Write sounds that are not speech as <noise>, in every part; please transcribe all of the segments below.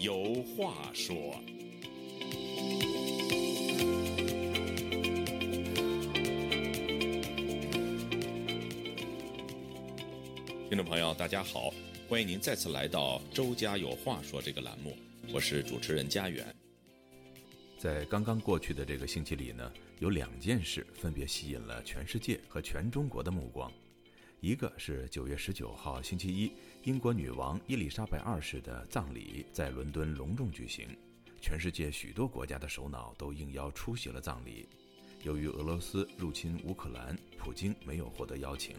有话说。听众朋友，大家好，欢迎您再次来到《周家有话说》这个栏目，我是主持人家园。在刚刚过去的这个星期里呢，有两件事分别吸引了全世界和全中国的目光。一个是九月十九号星期一，英国女王伊丽莎白二世的葬礼在伦敦隆重举行，全世界许多国家的首脑都应邀出席了葬礼。由于俄罗斯入侵乌克兰，普京没有获得邀请。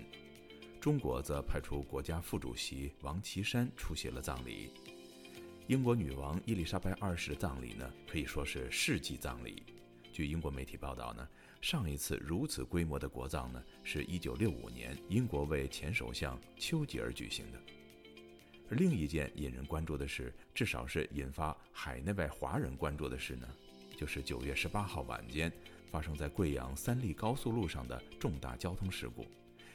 中国则派出国家副主席王岐山出席了葬礼。英国女王伊丽莎白二世的葬礼呢，可以说是世纪葬礼。据英国媒体报道呢。上一次如此规模的国葬呢，是一九六五年英国为前首相丘吉尔举行的。而另一件引人关注的事，至少是引发海内外华人关注的事呢，就是九月十八号晚间发生在贵阳三利高速路上的重大交通事故。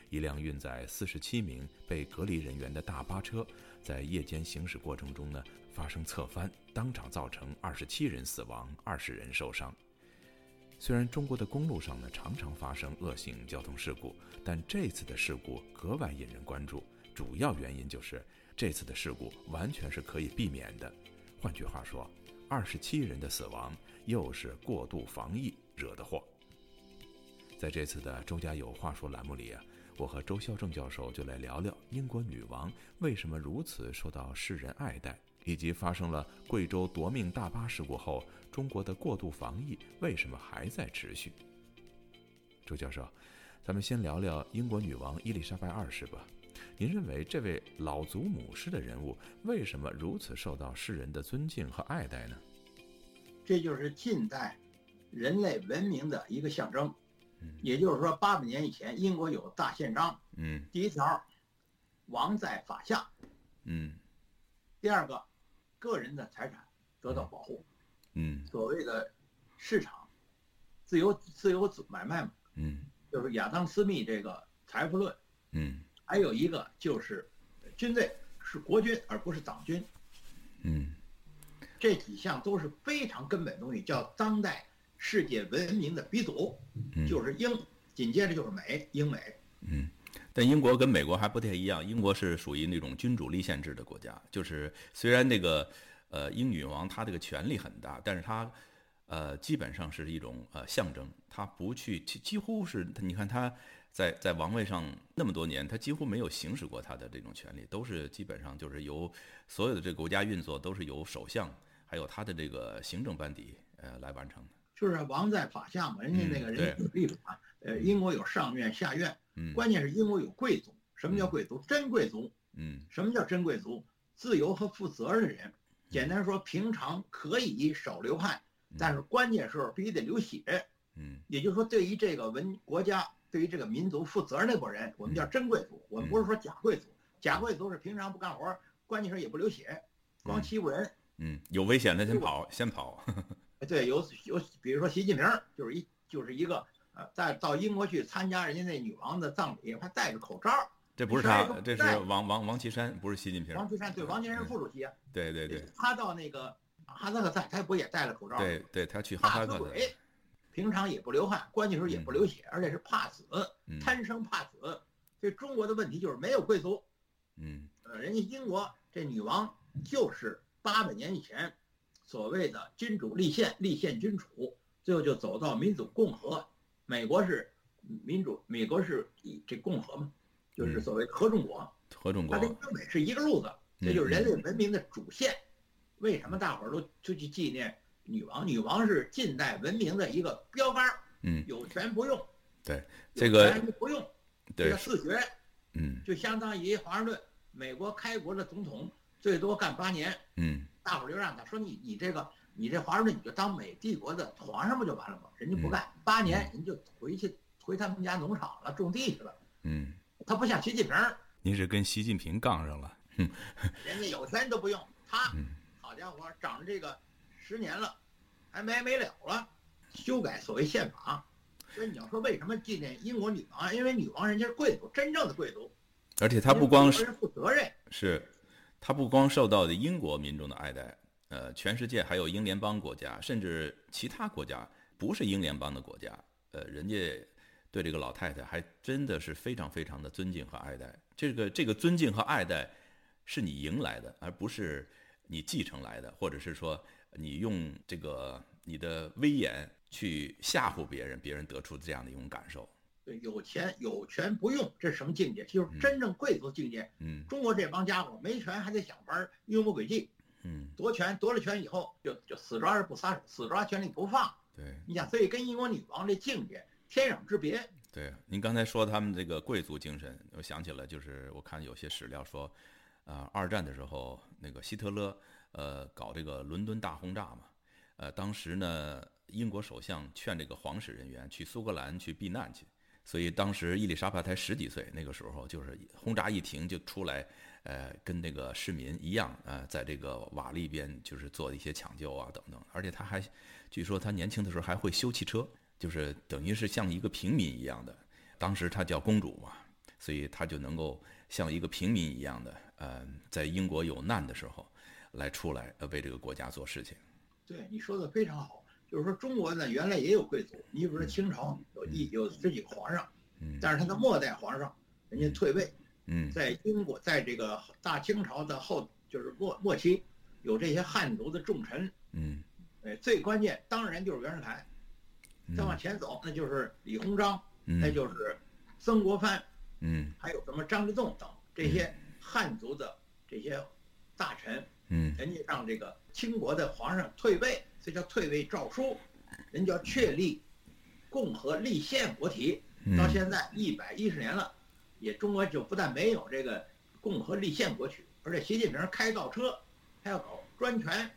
一辆运载四十七名被隔离人员的大巴车，在夜间行驶过程中呢，发生侧翻，当场造成二十七人死亡，二十人受伤。虽然中国的公路上呢常常发生恶性交通事故，但这次的事故格外引人关注。主要原因就是这次的事故完全是可以避免的。换句话说，二十七人的死亡又是过度防疫惹的祸。在这次的“周家有话说”栏目里啊，我和周孝正教授就来聊聊英国女王为什么如此受到世人爱戴。以及发生了贵州夺命大巴事故后，中国的过度防疫为什么还在持续？周教授，咱们先聊聊英国女王伊丽莎白二世吧。您认为这位老祖母式的人物为什么如此受到世人的尊敬和爱戴呢？这就是近代人类文明的一个象征。也就是说，八百年以前，英国有大宪章。嗯。第一条，王在法下。嗯。第二个。个人的财产得到保护，嗯，所谓的市场自由自由买卖嘛，嗯，就是亚当斯密这个财富论，嗯，还有一个就是军队是国军而不是党军，嗯，这几项都是非常根本东西，叫当代世界文明的鼻祖，就是英，紧接着就是美，英美，嗯。但英国跟美国还不太一样，英国是属于那种君主立宪制的国家，就是虽然那个，呃，英女王她这个权力很大，但是她，呃，基本上是一种呃象征，她不去，几乎是你看她在在王位上那么多年，她几乎没有行使过她的这种权利，都是基本上就是由所有的这个国家运作都是由首相还有他的这个行政班底呃来完成的。就是王在法下嘛，人家那个人有立法，呃，英国有上院下院。关键是英国有贵族，什么叫贵族？真贵族。嗯，什么叫真贵族？自由和负责任的人。简单说，平常可以少流汗，但是关键时候必须得流血。嗯，也就是说，对于这个文国家，对于这个民族负责任那拨人，我们叫真贵族。我们不是说假贵族，假贵族是平常不干活，关键时候也不流血，光欺负人。嗯，有危险的先跑，先跑。对，有有，比如说习近平就是一就是一个。呃，在到英国去参加人家那女王的葬礼，还戴着口罩。这不是他，这是王王王岐山，不是习近平。王岐山对，王岐山是副主席啊。对对对。他到那个哈萨克斯坦，他不也戴了口罩？对对，他去哈萨克。斯坦，平常也不流汗，关键时候也不流血，而且是怕死，贪生怕死。所以中国的问题就是没有贵族。嗯。呃，人家英国这女王就是八百年以前所谓的君主立宪，立宪君主，最后就走到民主共和。美国是民主，美国是以这共和嘛，就是所谓合众国。合众国。它跟英美是一个路子，这就是人类文明的主线。为什么大伙儿都就去纪念女王？女王是近代文明的一个标杆儿。嗯。有权不用。对。这个。不用。对。自学。嗯。就相当于华盛顿，美国开国的总统最多干八年。嗯。大伙儿就让他说你你这个。你这华盛顿你就当美帝国的皇上不就完了吗？人家不干，八年人就回去回他们家农场了，种地去了。嗯，他不像习近平。您是跟习近平杠上了？嗯，<laughs> 人家有钱都不用，他，好家伙，长这个十年了，还没没了了，修改所谓宪法。所以你要说为什么纪念英国女王？因为女王人家是贵族，真正的贵族。而且她不光是负责任，是，他不光受到的英国民众的爱戴。呃，全世界还有英联邦国家，甚至其他国家不是英联邦的国家，呃，人家对这个老太太还真的是非常非常的尊敬和爱戴。这个这个尊敬和爱戴，是你赢来的，而不是你继承来的，或者是说你用这个你的威严去吓唬别人，别人得出这样的一种感受。对，有钱有权不用，这是什么境界？就是真正贵族境界。嗯中国这帮家伙没权还得想法儿阴谋诡计，嗯，夺权夺了权以后就就死抓着不撒手，死抓权力不放。对你想，所以跟英国女王这境界天壤之别。对。您刚才说他们这个贵族精神，我想起来，就是我看有些史料说，啊、二战的时候那个希特勒呃搞这个伦敦大轰炸嘛，呃，当时呢英国首相劝这个皇室人员去苏格兰去避难去。所以当时伊丽莎白才十几岁，那个时候就是轰炸一停就出来，呃，跟那个市民一样，呃，在这个瓦砾边就是做一些抢救啊等等，而且他还，据说他年轻的时候还会修汽车，就是等于是像一个平民一样的。当时她叫公主嘛，所以她就能够像一个平民一样的，呃，在英国有难的时候，来出来呃为这个国家做事情。对你说的非常好，就是说中国呢原来也有贵族，你比如说清朝有一有十几个皇上，嗯但是他的末代皇上人家退位，嗯在英国在这个大清朝的后就是末末期，有这些汉族的重臣，嗯。哎，最关键当然就是袁世凯，再往前走那就是李鸿章，那嗯就是曾国藩，嗯还有什么张之洞等这些汉族的这些大臣，嗯人家让这个清国的皇上退位，这叫退位诏书，人叫确立共和立宪国体。嗯，到现在一百一十年了，也中国就不但没有这个共和立宪国体，而且习近平开倒车，他要搞专权，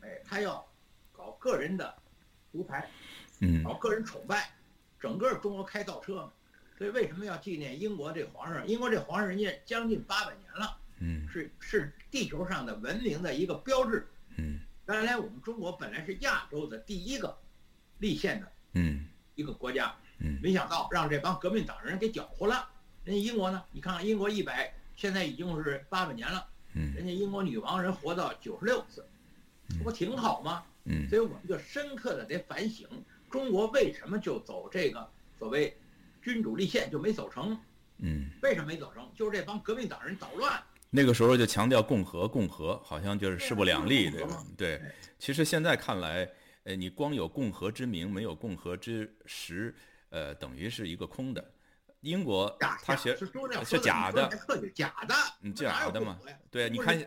哎，他要搞个人的独裁，嗯搞个人崇拜，整个中国开倒车嘛。所以为什么要纪念英国这皇上？英国这皇上人家将近八百年了，嗯是是地球上的文明的一个标志。嗯原来我们中国本来是亚洲的第一个立宪的嗯一个国家，嗯没想到让这帮革命党人给搅和了。人家英国呢，你看看英国一百，现在已经是八百年了，嗯人家英国女王人活到九十六岁，这不挺好吗？嗯所以我们就深刻的得反省，中国为什么就走这个所谓君主立宪就没走成？嗯，为什么没走成？就是这帮革命党人捣乱。那个时候就强调共和，共和好像就是势不两立，对吧？对。其实现在看来，呃，你光有共和之名，没有共和之实，呃，等于是一个空的。英国假他学是假的，假的，嗯假的嘛。对，你看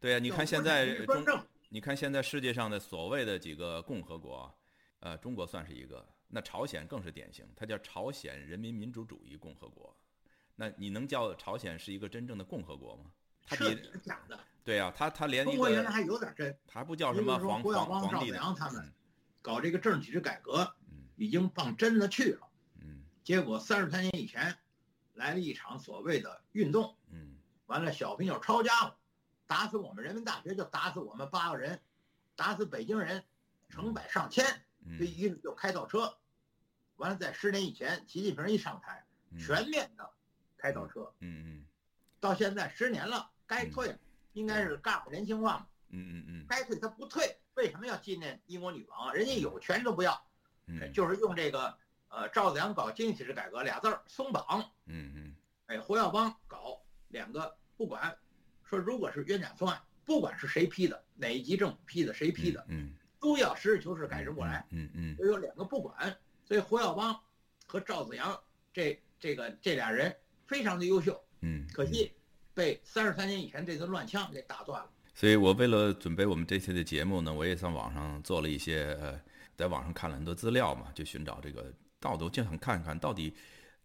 对啊，你看现在中，你看现在世界上的所谓的几个共和国，呃，中国算是一个，那朝鲜更是典型，它叫朝鲜人民民主主义共和国。那你能叫朝鲜是一个真正的共和国吗？他比彻底是假的。对啊，他他连一个中国原来还有点真，它还不叫什么皇你比如说胡耀邦赵子皇皇帝呢阳他们搞这个政治体制改革嗯，已经放真的去了。嗯结果三十三年以前，来了一场所谓的运动，嗯完了小平就抄家伙，打死我们人民大学就打死我们八个人，打死北京人成百上千，嗯这一就开倒车。完了，在十年以前，习近平一上台，嗯全面的开倒车，嗯嗯到现在十年了，该退了，应该是干部人性化嘛。嗯嗯嗯。该退他不退，为什么要纪念英国女王啊？人家有权都不要，嗯。就是用这个呃赵子阳搞经济体制改革俩字儿松绑，嗯嗯。哎胡耀邦搞两个不管，说如果是冤假错案，不管是谁批的，哪一级政府批的，谁批的，嗯都要实事求是改正过来。嗯嗯就有两个不管，所以胡耀邦和赵子阳这这个这俩人非常的优秀，嗯，可惜被三十三年以前这顿乱枪给打断了。所以我为了准备我们这期的节目呢，我也上网上做了一些呃，在网上看了很多资料嘛，就寻找这个道德，就想看看到底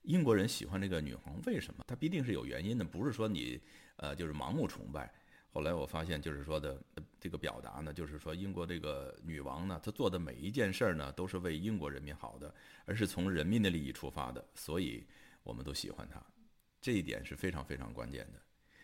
英国人喜欢这个女皇为什么？它必定是有原因的，不是说你呃就是盲目崇拜。后来我发现，就是说的呃这个表达呢，就是说英国这个女王呢，她做的每一件事儿呢，都是为英国人民好的，而是从人民的利益出发的，所以我们都喜欢她，这一点是非常非常关键的。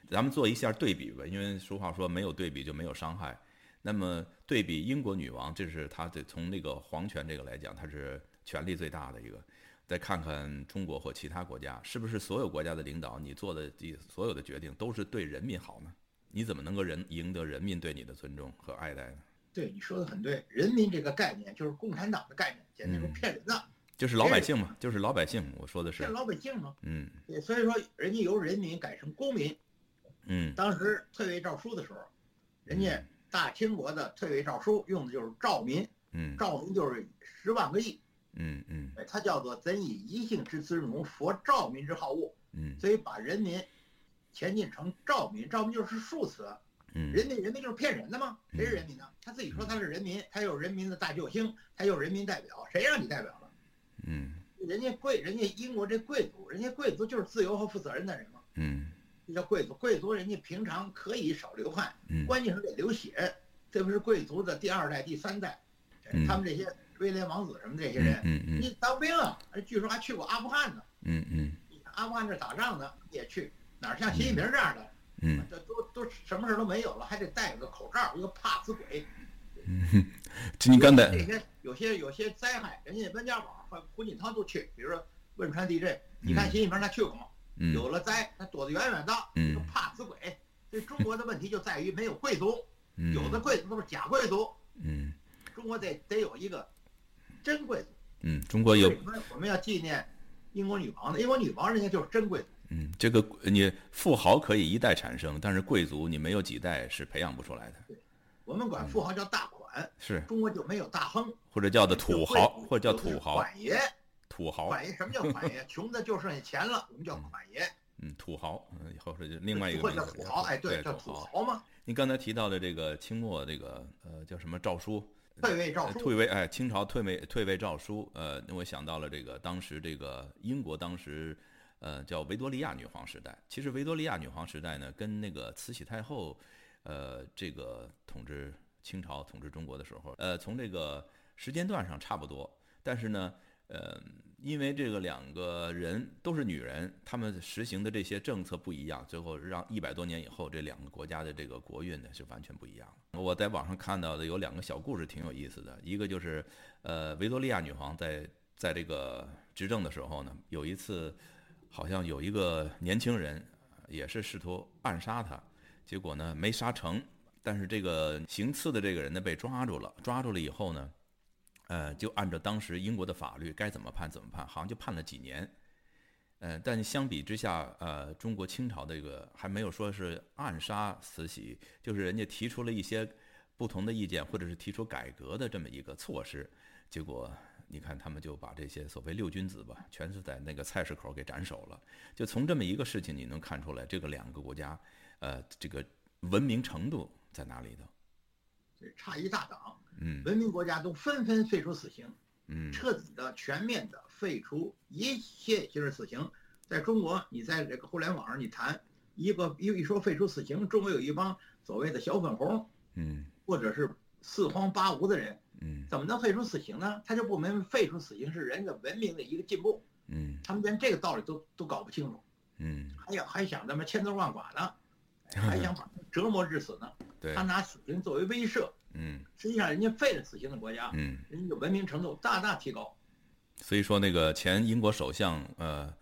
咱们做一下对比吧，因为俗话说没有对比就没有伤害。那么对比英国女王，这是她的从那个皇权这个来讲，她是权力最大的一个。再看看中国或其他国家，是不是所有国家的领导，你做的所有的决定都是对人民好呢？你怎么能够人赢得人民对你的尊重和爱戴呢？对你说的很对，人民这个概念就是共产党的概念，简直是骗人的，就是老百姓嘛，就是老百姓。我说的是骗老百姓嘛。嗯对，所以说人家由人民改成公民。嗯当时退位诏书的时候，人家大清国的退位诏书用的就是诏民，嗯诏民就是十万个亿，嗯嗯哎它叫做怎以一姓之尊荣，佛诏民之好恶，嗯所以把人民前进成诏民，诏民就是数词，嗯人民人民就是骗人的吗？谁是人民呢？他自己说他是人民，他有人民的大救星，他有人民代表，谁让你代表了？嗯人家贵，人家英国这贵族，人家贵族就是自由和负责任的人嘛，嗯这叫贵族。贵族人家平常可以少流汗，嗯关键是得流血，特别是贵族的第二代、第三代，嗯他们这些威廉王子什么这些人，嗯嗯你当兵啊，据说还去过阿富汗呢，嗯嗯阿富汗这打仗呢也去，哪像习近平这样的，嗯这都都什么事都没有了，还得戴个口罩，一个怕死鬼。嗯，这你刚才这些有些有些灾害，人家温家宝和胡锦涛都去，比如说汶川地震，你看习近平他去过吗？嗯有了灾，他躲得远远的，嗯怕死鬼。所以中国的问题就在于没有贵族，<laughs> 嗯有的贵族都是假贵族。嗯中国得得有一个真贵族。嗯，中国有我们要纪念英国女王的？英国女王人家就是真贵族。嗯，这个你富豪可以一代产生，但是贵族你没有几代是培养不出来的，我们管富豪叫大款，是中国就没有大亨，或者叫的土豪，或者叫土豪，款爷。土豪，款爷什么叫款爷？穷的就剩下钱了，我们叫款爷。嗯，土豪，嗯，以后是另外一个或名字者叫土豪，哎，对，叫土土豪。豪嘛。您刚才提到的这个清末这个呃叫什么诏书？退位诏书，呃退位哎，清朝退位退位诏书，呃，那我想到了这个当时这个英国当时呃叫维多利亚女皇时代。其实维多利亚女皇时代呢，跟那个慈禧太后呃这个统治清朝统治中国的时候，呃，从这个时间段上差不多，但是呢，呃，因为这个两个人都是女人，他们实行的这些政策不一样，最后让一百多年以后这两个国家的这个国运呢是完全不一样了。我在网上看到的有两个小故事挺有意思的，一个就是，呃，维多利亚女皇在在这个执政的时候呢，有一次好像有一个年轻人也是试图暗杀她，结果呢没杀成，但是这个行刺的这个人呢被抓住了，抓住了以后呢。呃，就按照当时英国的法律该怎么判怎么判，好像就判了几年。呃，但相比之下，呃，中国清朝这个还没有说是暗杀慈禧，就是人家提出了一些不同的意见，或者是提出改革的这么一个措施，结果你看他们就把这些所谓六君子吧，全是在那个菜市口给斩首了。就从这么一个事情，你能看出来这个两个国家，呃，这个文明程度在哪里头？这差一大档。嗯文明国家都纷纷废除死刑，嗯彻底的、全面的废除一切刑事死刑。在中国，你在这个互联网上你谈一个一一说废除死刑，中国有一帮所谓的小粉红，嗯或者是四荒八无的人，嗯怎么能废除死刑呢？他就不明白废除死刑是人的文明的一个进步，嗯他们连这个道理都都搞不清楚，嗯，还想还想这么千刀万剐呢，还想 <laughs> 把他折磨致死呢。对他，拿死刑作为威慑，嗯实际上人家废了死刑的国家，嗯。人家的文明程度大大提高。所以说，那个前英国首相呃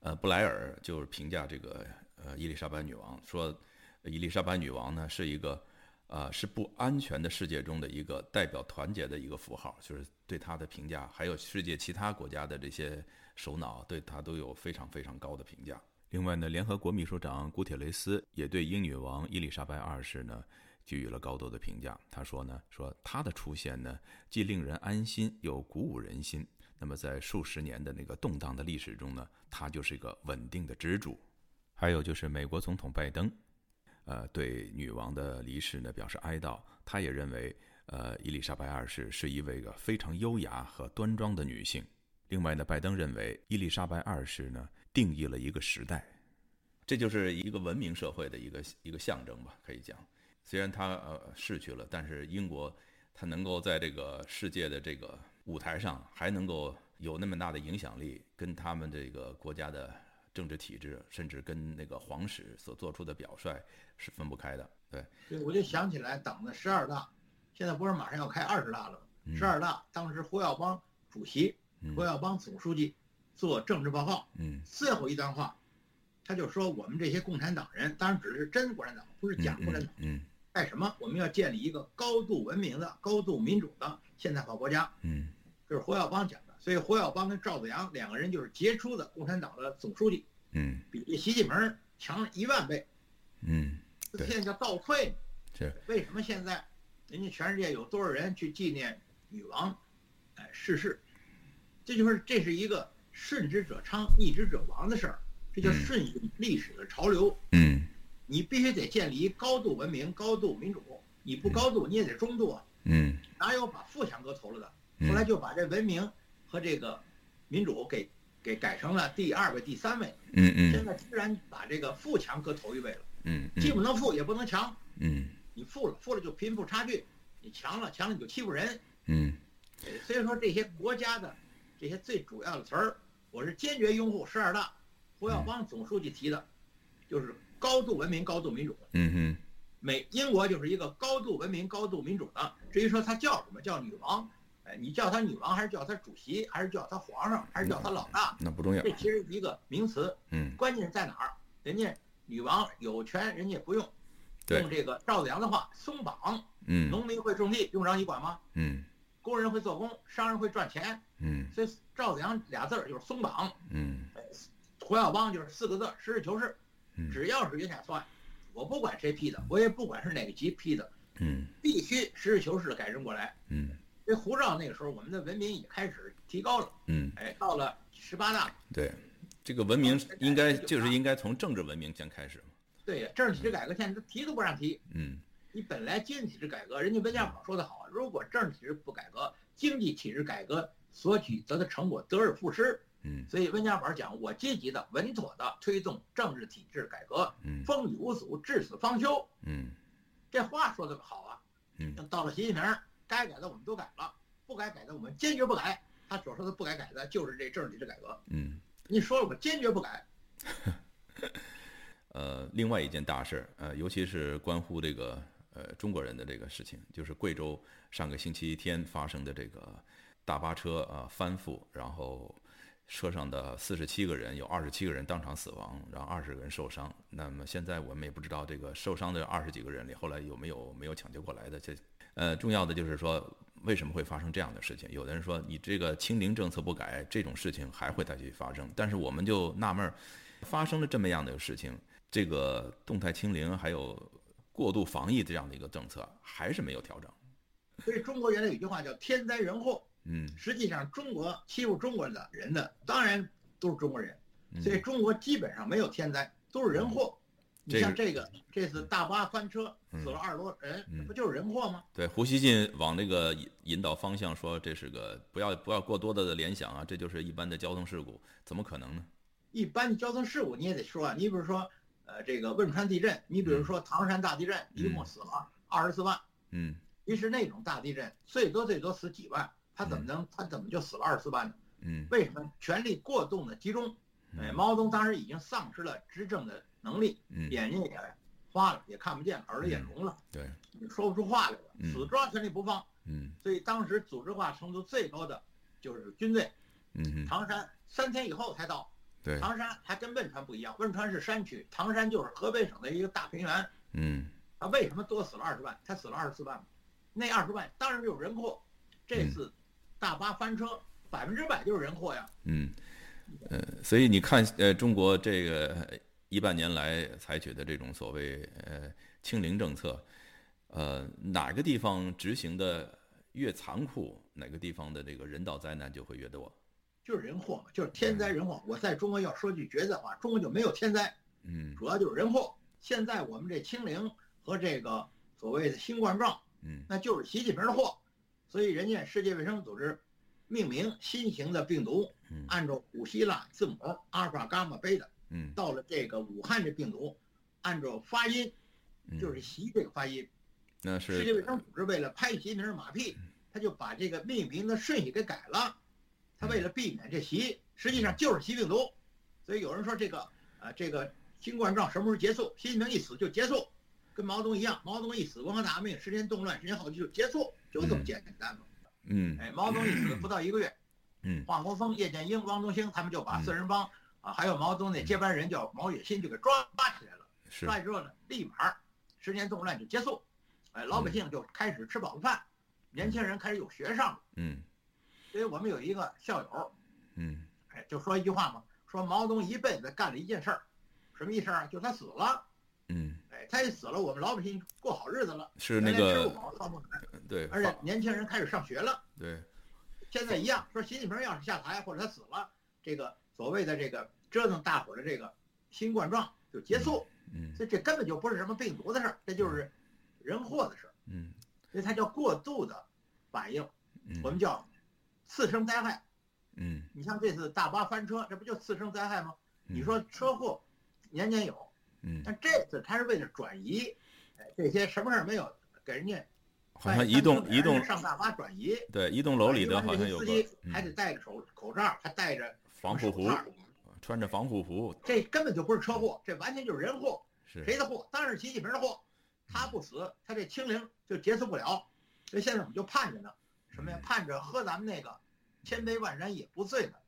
呃布莱尔就是评价这个呃伊丽莎白女王说，伊丽莎白女王呢是一个呃是不安全的世界中的一个代表团结的一个符号，就是对她的评价，还有世界其他国家的这些首脑对她都有非常非常高的评价。另外呢，联合国秘书长古铁雷斯也对英女王伊丽莎白二世呢给予了高度的评价。他说呢，说她的出现呢，既令人安心，又鼓舞人心。那么在数十年的那个动荡的历史中呢，她就是一个稳定的支柱。还有就是美国总统拜登，呃，对女王的离世呢表示哀悼。他也认为，呃，伊丽莎白二世是一位个非常优雅和端庄的女性。另外呢，拜登认为伊丽莎白二世呢定义了一个时代，这就是一个文明社会的一个一个象征吧，可以讲。虽然他呃逝去了，但是英国它能够在这个世界的这个舞台上还能够有那么大的影响力，跟他们这个国家的政治体制，甚至跟那个皇室所做出的表率是分不开的。对，对，我就想起来党的十二大，现在不是马上要开二十大了吗？十二大当时胡耀邦主席、嗯胡耀邦总书记做政治报告，嗯最后一段话，他就说我们这些共产党人，当然只是真共产党，不是假共产党。嗯干什么？我们要建立一个高度文明的、高度民主的现代化国家。嗯这是胡耀邦讲的。所以胡耀邦跟赵子阳两个人就是杰出的共产党的总书记，嗯比习近平强一万倍。嗯，现在叫倒退。是为什么现在人家全世界有多少人去纪念女王，哎逝世？这就是这是一个顺之者昌，逆之者亡的事儿，这叫嗯。顺应历史的潮流。嗯。你必须得建立高度文明、高度民主，你不高度你也得中度啊，嗯。哪有把富强搁头了的？嗯。后来就把这文明和这个民主给给改成了第二位、第三位，嗯嗯。现在居然把这个富强搁头一位了，嗯既不能富也不能强，嗯。你富了富了就贫富差距，你强了强了你就欺负人，嗯。呃所以说这些国家的这些最主要的词儿，我是坚决拥护十二大胡耀邦总书记提的，就是高度文明、高度民主。嗯哼美英国就是一个高度文明、高度民主的。至于说他叫什么叫女王，哎，你叫她女王还是叫她主席，还是叫她皇上，还是叫她老大，那不重要这。其实一个名词。嗯关键在哪儿？人家女王有权，人家不用。对用这个赵子阳的话，松绑，嗯农民会种地，用不着你管吗？嗯工人会做工，商人会赚钱，嗯所以赵子阳俩字儿就是松绑。嗯胡耀邦就是四个字，实事求是。嗯只要是冤假错案，我不管谁批的，我也不管是哪个级批的，嗯必须实事求是的改正过来。嗯这胡照那个时候，我们的文明也开始提高了。嗯，哎，到了十八大，对，这个文明应该就是应该从政治文明先开始嘛。对呀，政治体制改革现在提都不让提。嗯你本来经济体制改革，人家温家宝说的好，如果政治体制不改革，经济体制改革所取得的成果得而复失。嗯所以温家宝讲，我积极的、稳妥的推动政治体制改革，嗯风雨无阻，至死方休。嗯这话说的好啊。嗯到了习近平，该改的我们都改了，不该改的我们坚决不改。他所说的不该改的就是这政治体制改革。嗯。你说了，我坚决不改。<laughs> 呃，另外一件大事儿，呃，尤其是关乎这个呃中国人的这个事情，就是贵州上个星期天发生的这个大巴车啊、翻覆，然后车上的四十七个人有二十七个人当场死亡，然后二十个人受伤。那么现在我们也不知道这个受伤的二十几个人里后来有没有没有抢救过来的。这呃，重要的就是说为什么会发生这样的事情？有的人说你这个清零政策不改，这种事情还会再去发生。但是我们就纳闷儿，发生了这么样的事情。这个动态清零还有过度防疫这样的一个政策，还是没有调整。所以中国原来有句话叫“天灾人祸嗯”，实际上中国欺负中国的人的当然都是中国人，嗯所以中国基本上没有天灾，都是人祸。你像这个这次大巴翻车嗯死了二十多人，嗯不就是人祸吗？对胡锡进往这个引引导方向说，这是个不要不要过多的联想啊，这就是一般的交通事故，怎么可能呢？一般的交通事故你也得说啊，你比如说，呃，这个汶川地震，你比如说唐山大地震，一共死了二十四万。嗯其实那种大地震最多最多死几万，他怎么能他怎么就死了二十四万呢？嗯为什么权力过度的集中？哎，毛泽东当时已经丧失了执政的能力，嗯，眼睛也花了，也看不见，耳朵也聋了，对，说不出话来了，嗯死抓权力不放。嗯所以当时组织化程度最高的就是军队，嗯嗯，唐山三天以后才到。对，唐山还跟汶川不一样，汶川是山区，唐山就是河北省的一个大平原。嗯他为什么多死了二十万？他死了二十四万，那二十万当然就是人祸。这次大巴翻车，百分之百就是人祸呀。嗯，呃，所以你看，呃，中国这个一半年来采取的这种所谓呃清零政策，呃，哪个地方执行的越残酷，哪个地方的这个人道灾难就会越多。就是人祸嘛，就是天灾人祸。我在中国要说句绝的话，中国就没有天灾，嗯主要就是人祸。现在我们这清零和这个所谓的新冠状，嗯那就是习近平的祸。所以人家世界卫生组织命名新型的病毒，嗯按照古希腊字母阿尔法、伽马、贝塔。嗯到了这个武汉这病毒，按照发音嗯，就是习这个发音。那是世界卫生组织为了拍习近平的马屁，他就把这个命名的顺序给改了。他为了避免这习，实际上就是习病毒。所以有人说这个呃这个新冠状什么时候结束？习近平一死就结束，跟毛泽东一样，毛泽东一死，文化大革命十年动乱，十年后就结束，就这么简单嘛。嗯哎，毛泽东一死不到一个月，嗯华国锋、叶剑英、汪东兴他们就把嗯四人帮啊，还有毛泽东那接班人叫毛远新就给抓起来了，是抓起之后呢，立马十年动乱就结束，哎，老百姓就开始吃饱了饭，年轻人开始有学上了。嗯所以我们有一个校友，嗯哎，就说一句话嘛，说毛泽东一辈子干了一件事儿，什么一事儿啊？就他死了，嗯，哎，他一死了，我们老百姓过好日子了，是那个不对，而且年轻人开始上学了。对，现在一样，说习近平要是下台或者他死了，这个所谓的这个折腾大伙儿的这个新冠状就结束，嗯所以这根本就不是什么病毒的事儿，这就是人祸的事儿，嗯所以它叫过度的反应，嗯，我们叫次生灾害。嗯你像这次大巴翻车，这不就次生灾害吗？嗯你说车祸年年有，嗯，但这次他是为了转移，哎，这些什么事儿没有，给人家好像移动移动上大巴转移，对一栋楼里的好像有司机嗯还得戴着手口罩，还戴着防护服，穿着防护服这根本就不是车祸，这完全就是人祸。是谁的祸？当然是习近平的祸。他不死，他这清零就结束不了。所以现在我们就盼着呢，什么呀？盼着喝咱们那个千杯万盏也不醉的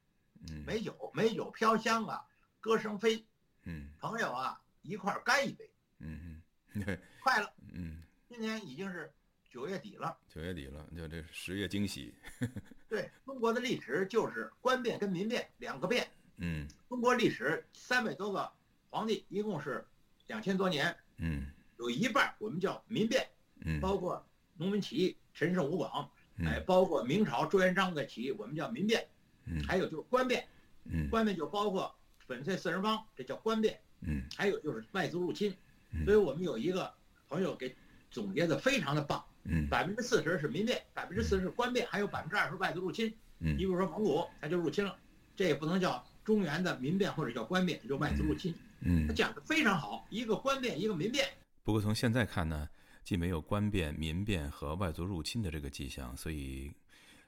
嗯美酒，美酒飘香啊，歌声飞，嗯朋友啊一块儿干一杯，<laughs> 嗯嗯对快了。嗯今年已经是九月底了，九月底了，就这十月惊喜，<laughs> 对中国的历史就是官变跟民变两个变。嗯中国历史三百多个皇帝，一共是两千多年，嗯有一半我们叫民变。嗯包括农民起义、陈胜吴广，哎，嗯包括明朝朱元璋的起义，我们叫民变，嗯。还有就是官变，嗯。官变就包括粉碎四人帮，这叫官变，嗯。还有就是外族入侵嗯，所以我们有一个朋友给总结的非常的棒，嗯。百分之四十是民变，百分之四十是官变，还有百分之二十外族入侵。嗯。你比如说蒙古，他就入侵了，这也不能叫中原的民变或者叫官变，就外族入侵。嗯。他讲的非常好，一个官变，一个民变。不过从现在看呢，既没有官变、民变和外族入侵的这个迹象，所以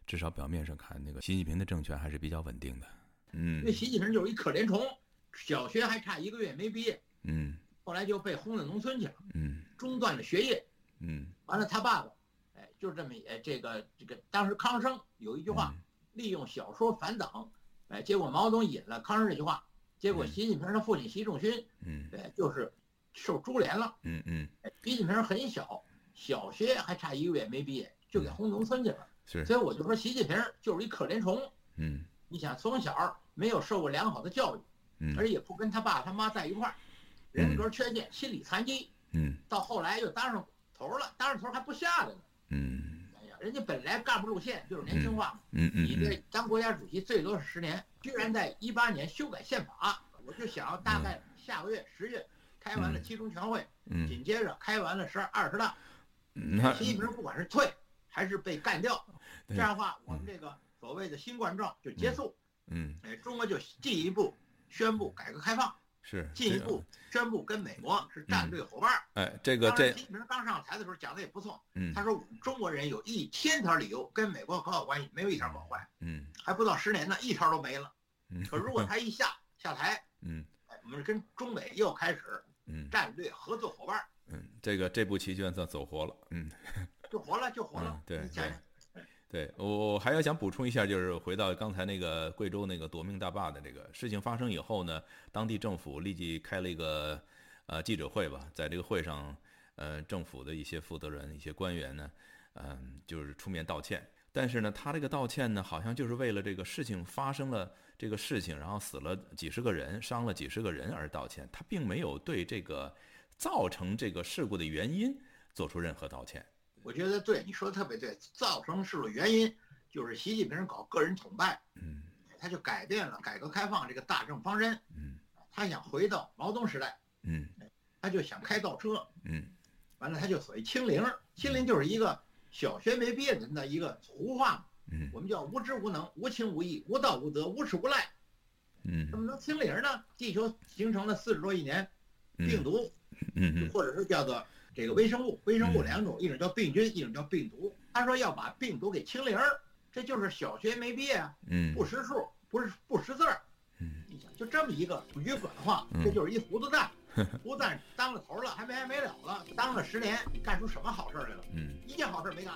至少表面上看，那个习近平的政权还是比较稳定的。嗯那习近平就是一可怜虫，小学还差一个月没毕业，嗯后来就被轰到农村去了，嗯中断了学业。嗯完了，他爸爸，哎，就这么哎，这个这个，当时康生有一句话，利用小说反党，哎，结果毛泽东引了康生这句话，结果嗯习近平的父亲习仲勋，嗯哎，就是受株连了。嗯嗯，哎，习近平很小，小学还差一个月没毕业，就给轰农村去了。是所以我就说，习近平就是一可怜虫。嗯你想，从小没有受过良好的教育，嗯而且也不跟他爸他妈在一块儿，人格缺陷、心理残疾，嗯到后来又当上头了，当上头还不下来呢。嗯哎呀，人家本来干部路线就是年轻化，嗯嗯你这当国家主席最多是十年，居然在一八年修改宪法，我就想大概下个月十月开完了七中全会，嗯。紧接着开完了十二二十大，习近平不管是退还是被干掉，这样的话，我们这个所谓的新冠状就结束，嗯。哎，中国就进一步宣布改革开放，是进一步宣布跟美国是战略伙伴。哎，这个这，习近平刚上台的时候讲的也不错，嗯。他说我们中国人有一千条理由跟美国搞好关系，没有一条搞坏，嗯。还不到十年呢，一条都没了。嗯，可如果他一下下台，<laughs> 我们跟中美又开始嗯战略合作伙伴，嗯，这个这步棋就算走活了，嗯。<laughs> 就活了，就活了嗯。对对我我还要想补充一下，就是回到刚才那个贵州那个夺命大坝的这个事情发生以后呢，当地政府立即开了一个呃记者会吧，在这个会上，呃，政府的一些负责人、一些官员呢，嗯、就是出面道歉。但是呢，他这个道歉呢，好像就是为了这个事情发生了这个事情，然后死了几十个人，伤了几十个人而道歉，他并没有对这个造成这个事故的原因做出任何道歉。我觉得对你说的特别对，造成事故原因就是习近平搞个人崇拜，嗯。他就改变了改革开放这个大政方针，嗯。他想回到毛泽东时代，嗯。他就想开倒车，嗯。完了他就所谓清零，清零就是一个小学没毕业人的一个胡话嘛，嗯我们叫无知无能、无情无义、无道无德、无耻无赖。嗯怎么能清零呢？地球形成了四十多亿年，病毒嗯嗯或者是叫做这个微生物，微生物嗯两种，一种叫病菌，一种叫病毒。他说要把病毒给清零儿，这就是小学没毕业啊，嗯不识数，不是不识字儿。嗯你想，就这么一个愚蠢的话，嗯这就是一糊涂蛋。<laughs> 不但当了头了，还没完没了了，当了十年，干出什么好事儿来了？嗯。一件好事没干。